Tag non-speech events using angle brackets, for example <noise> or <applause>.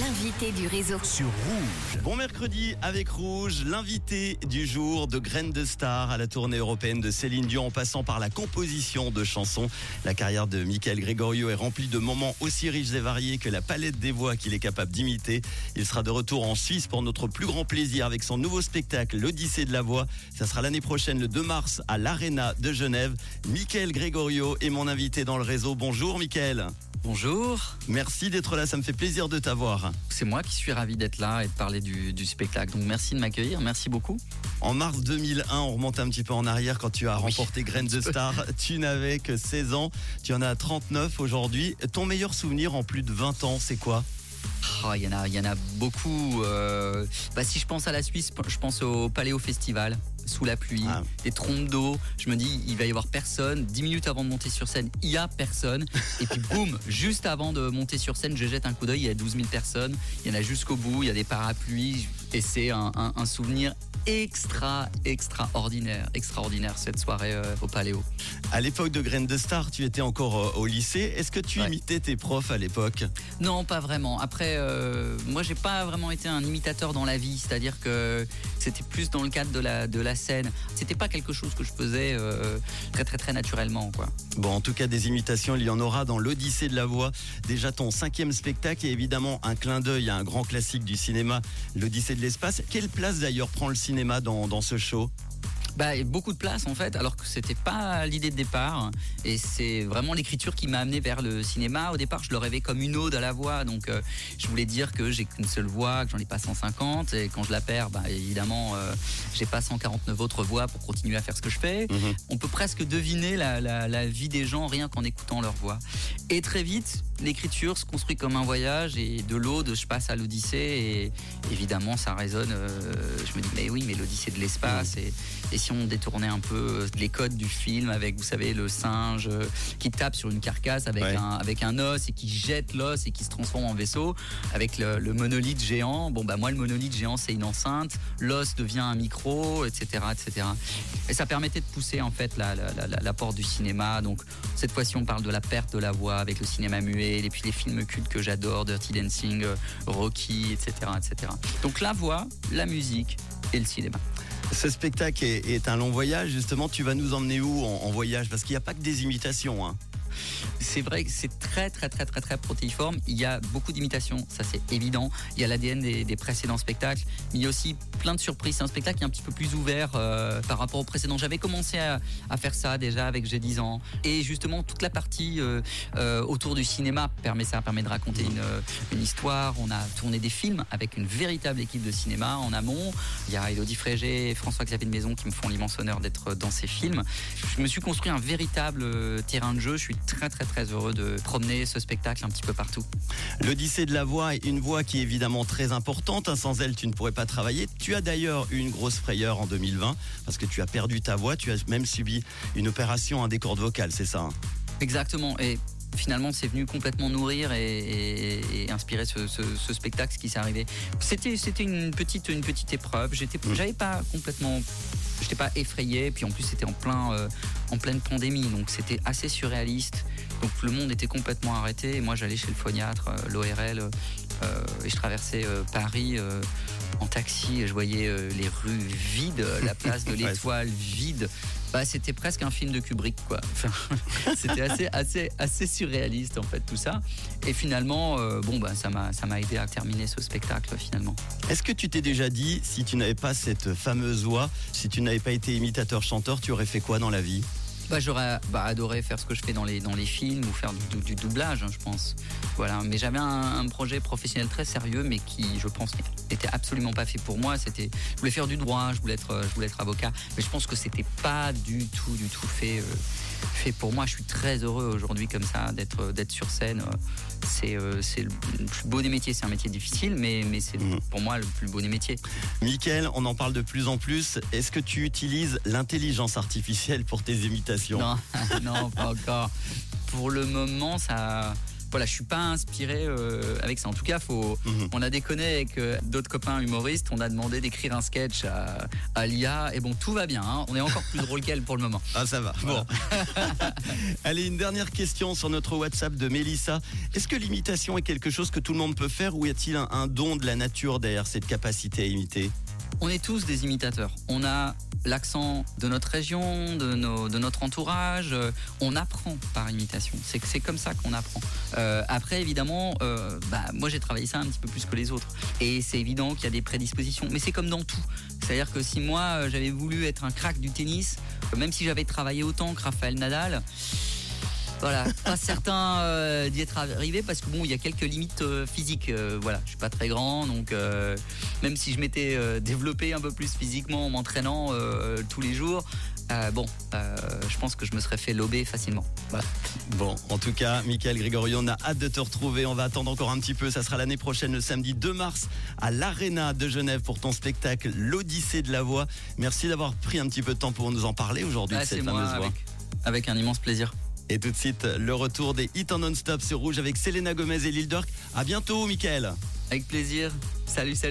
l'invité du réseau. sur Rouge. Bon mercredi avec Rouge, l'invité du jour de Graines de Star à la tournée européenne de Céline Dion en passant par la composition de chansons. La carrière de Michael Gregorio est remplie de moments aussi riches et variés que la palette des voix qu'il est capable d'imiter. Il sera de retour en Suisse pour notre plus grand plaisir avec son nouveau spectacle L'Odyssée de la voix. Ça sera l'année prochaine le 2 mars à l'Arena de Genève. Michael Gregorio est mon invité dans le réseau. Bonjour Michael. Bonjour, Merci d'être là, ça me fait plaisir de t'avoir. c'est moi qui suis ravi d'être là et de parler du, du spectacle. Donc merci de m'accueillir, merci beaucoup. En mars 2001, on remonte un petit peu en arrière quand tu as remporté Graines de Star. Tu n'avais que 16 ans, tu en as 39 aujourd'hui. Ton meilleur souvenir en plus de 20 ans, c'est quoi? Oh, Il y, en a- il y en a beaucoup. euh, bah, si je pense à la Suisse, je pense au Paléo Festival, sous la pluie, Ah. des trompes d'eau. Je me dis, il va y avoir personne. Dix minutes avant de monter sur scène, il y a personne. <laughs> Et puis boum, juste avant de monter sur scène, je jette un coup d'œil, il y a 12 000 personnes. Il y en a jusqu'au bout, il y a des parapluies. Et c'est un, un- un souvenir extra, extraordinaire, extraordinaire cette soirée euh, au Paléo. À l'époque de Graines de Star, tu étais encore euh, au lycée. Est-ce que tu Ouais. imitais tes profs à l'époque? Non, pas vraiment. Après, euh, moi, j'ai pas vraiment été un imitateur dans la vie, c'est-à-dire que c'était plus dans le cadre de la de la scène. C'était pas quelque chose que je faisais euh, très très naturellement. Bon, en tout cas, des imitations, il y en aura dans l'Odyssée de la voix. Déjà ton cinquième spectacle et évidemment un clin d'œil à un grand classique du cinéma, l'Odyssée de l'espace. Quelle place d'ailleurs prend le cinéma dans ce show? Bah, beaucoup de place en fait, alors que c'était pas l'idée de départ. Et c'est vraiment l'écriture qui m'a amené vers le cinéma. Au départ, je le rêvais comme une ode à la voix, donc euh, je voulais dire que j'ai qu'une seule voix, que j'en ai pas 150, et quand je la perds, bah, évidemment, euh, j'ai pas 149 autres voix pour continuer à faire ce que je fais. Mhm. On peut presque deviner la, la- la vie des gens rien qu'en écoutant leur voix. Et très vite, l'écriture se construit comme un voyage, et de l'Aude, je passe à l'Odyssée, et évidemment, ça résonne. euh, je me dis, mais oui, mais l'Odyssée de l'espace, et, et si on détournait un peu les codes du film avec, vous savez, le singe euh, qui tape sur une carcasse avec, Ouais. un, avec un os et qui jette l'os et qui se transforme en vaisseau, avec le, le monolithe géant. Bon, bah moi, le monolithe géant, c'est une enceinte, l'os devient un micro, etc., etc. Et ça permettait de pousser en fait la, la, la- la porte du cinéma. Donc cette fois-ci, on parle de la perte de la voix avec le cinéma muet, et puis les films cultes que j'adore, Dirty Dancing, euh, Rocky, etc., etc. Donc la voix, la musique et le cinéma. Ce spectacle est, est un long voyage. Justement, tu vas nous emmener où en, en voyage? Parce qu'il n'y a pas que des imitations. hein. C'est vrai que c'est très très très très très protéiforme. Il y a beaucoup d'imitations, ça c'est évident. Il y a l'ADN des, précédents spectacles, mais il y a aussi plein de surprises. C'est un spectacle qui est un petit peu plus ouvert euh, par rapport au précédent. J'avais commencé à, faire ça déjà avec j'ai 10 ans, et justement toute la partie euh, euh, autour du cinéma permet ça, permet de raconter une, histoire. On a tourné des films avec une véritable équipe de cinéma en amont. Il y a Elodie Frégé et François-Xavier de Maison qui me font l'immense honneur d'être dans ces films. Je me suis construit un véritable terrain de jeu. Je suis très très très heureux de promener ce spectacle un petit peu partout. L'Odyssée de la voix est une voix qui est évidemment très importante. hein. Sans elle, tu ne pourrais pas travailler. Tu as d'ailleurs eu une grosse frayeur en 2020 parce que tu as perdu ta voix. Tu as même subi une opération à des cordes vocales, c'est ça hein? Exactement. Et finalement, c'est venu complètement nourrir et, et- et inspirer ce, ce- ce spectacle, ce qui s'est arrivé. C'était, c'était une petite, une petite épreuve. J'étais, Mm. j'avais pas complètement, j'étais pas effrayé. Puis en plus, c'était en plein, euh, en pleine pandémie, donc c'était assez surréaliste. Donc le monde était complètement arrêté. Et moi, j'allais chez le phoniatre, euh, l'ORL, euh, et je traversais euh, Paris. En taxi, je voyais euh, les rues vides, la place de <laughs> l'étoile vide. Bah, c'était presque un film de Kubrick, quoi. Enfin, <laughs> c'était assez, assez, assez surréaliste en fait tout ça. Et finalement, euh, bon bah ça m'a, ça m'a aidé à terminer ce spectacle finalement. Est-ce que tu t'es déjà dit, si tu n'avais pas cette fameuse voix, si tu n'avais pas été imitateur-chanteur, tu aurais fait quoi dans la vie? Bah j'aurais bah, adoré faire ce que je fais dans les, dans les films ou faire du, du doublage, hein, je pense. Voilà. Mais j'avais un, un projet professionnel très sérieux, mais qui, je pense, n'était absolument pas fait pour moi. C'était, je voulais faire du droit, je voulais être, je voulais être avocat, mais je pense que c'était pas du tout, du tout fait, euh, fait pour moi. Je suis très heureux aujourd'hui comme ça d'être, d'être sur scène. C'est, euh, c'est le plus beau des métiers. C'est un métier difficile, mais, mais c'est Mhm. pour moi le plus beau des métiers. Mickaël, on en parle de plus en plus. Est-ce que tu utilises l'intelligence artificielle pour tes imitations? Non, <laughs> non, pas encore. Pour le moment, ça, voilà, je suis pas inspiré euh, avec ça. En tout cas, faut, Mhm. on a déconné avec euh, d'autres copains humoristes. On a demandé d'écrire un sketch à, à l'IA. Et bon, tout va bien. hein. On est encore plus drôle qu'elle pour le moment. Ah, ça va. Bon. <laughs> Allez, une dernière question sur notre WhatsApp de Mélissa. Est-ce que l'imitation est quelque chose que tout le monde peut faire ou y a-t-il un, un don de la nature derrière cette capacité à imiter? On est tous des imitateurs. On a l'accent de notre région, de, nos- notre entourage. Euh, on apprend par imitation. C'est c'est comme ça qu'on apprend. Euh, après, évidemment, euh, bah, moi j'ai travaillé ça un petit peu plus que les autres. Et c'est évident qu'il y a des prédispositions. Mais c'est comme dans tout. C'est-à-dire que si moi j'avais voulu être un crack du tennis, même si j'avais travaillé autant que Raphaël Nadal, voilà, pas certain euh, d'y être arrivé parce que bon, il y a quelques limites euh, physiques. euh, voilà, je suis pas très grand, donc même si je m'étais développé un peu plus physiquement en m'entraînant tous les jours, bon, je pense que je me serais fait lober facilement. Voilà. Bon, en tout cas, Michael Grégorio, on a hâte de te retrouver. On va attendre encore un petit peu. Ça sera l'année prochaine, le samedi 2 mars, à l'Arena de Genève pour ton spectacle L'Odyssée de la voix. Merci d'avoir pris un petit peu de temps pour nous en parler aujourd'hui Ah, de cette c'est moi fameuse voix. avec, avec un immense plaisir. Et tout de suite, le retour des hits en non-stop sur Rouge avec Selena Gomez et Lil Durk. À bientôt, Michael. Avec plaisir. Salut, salut.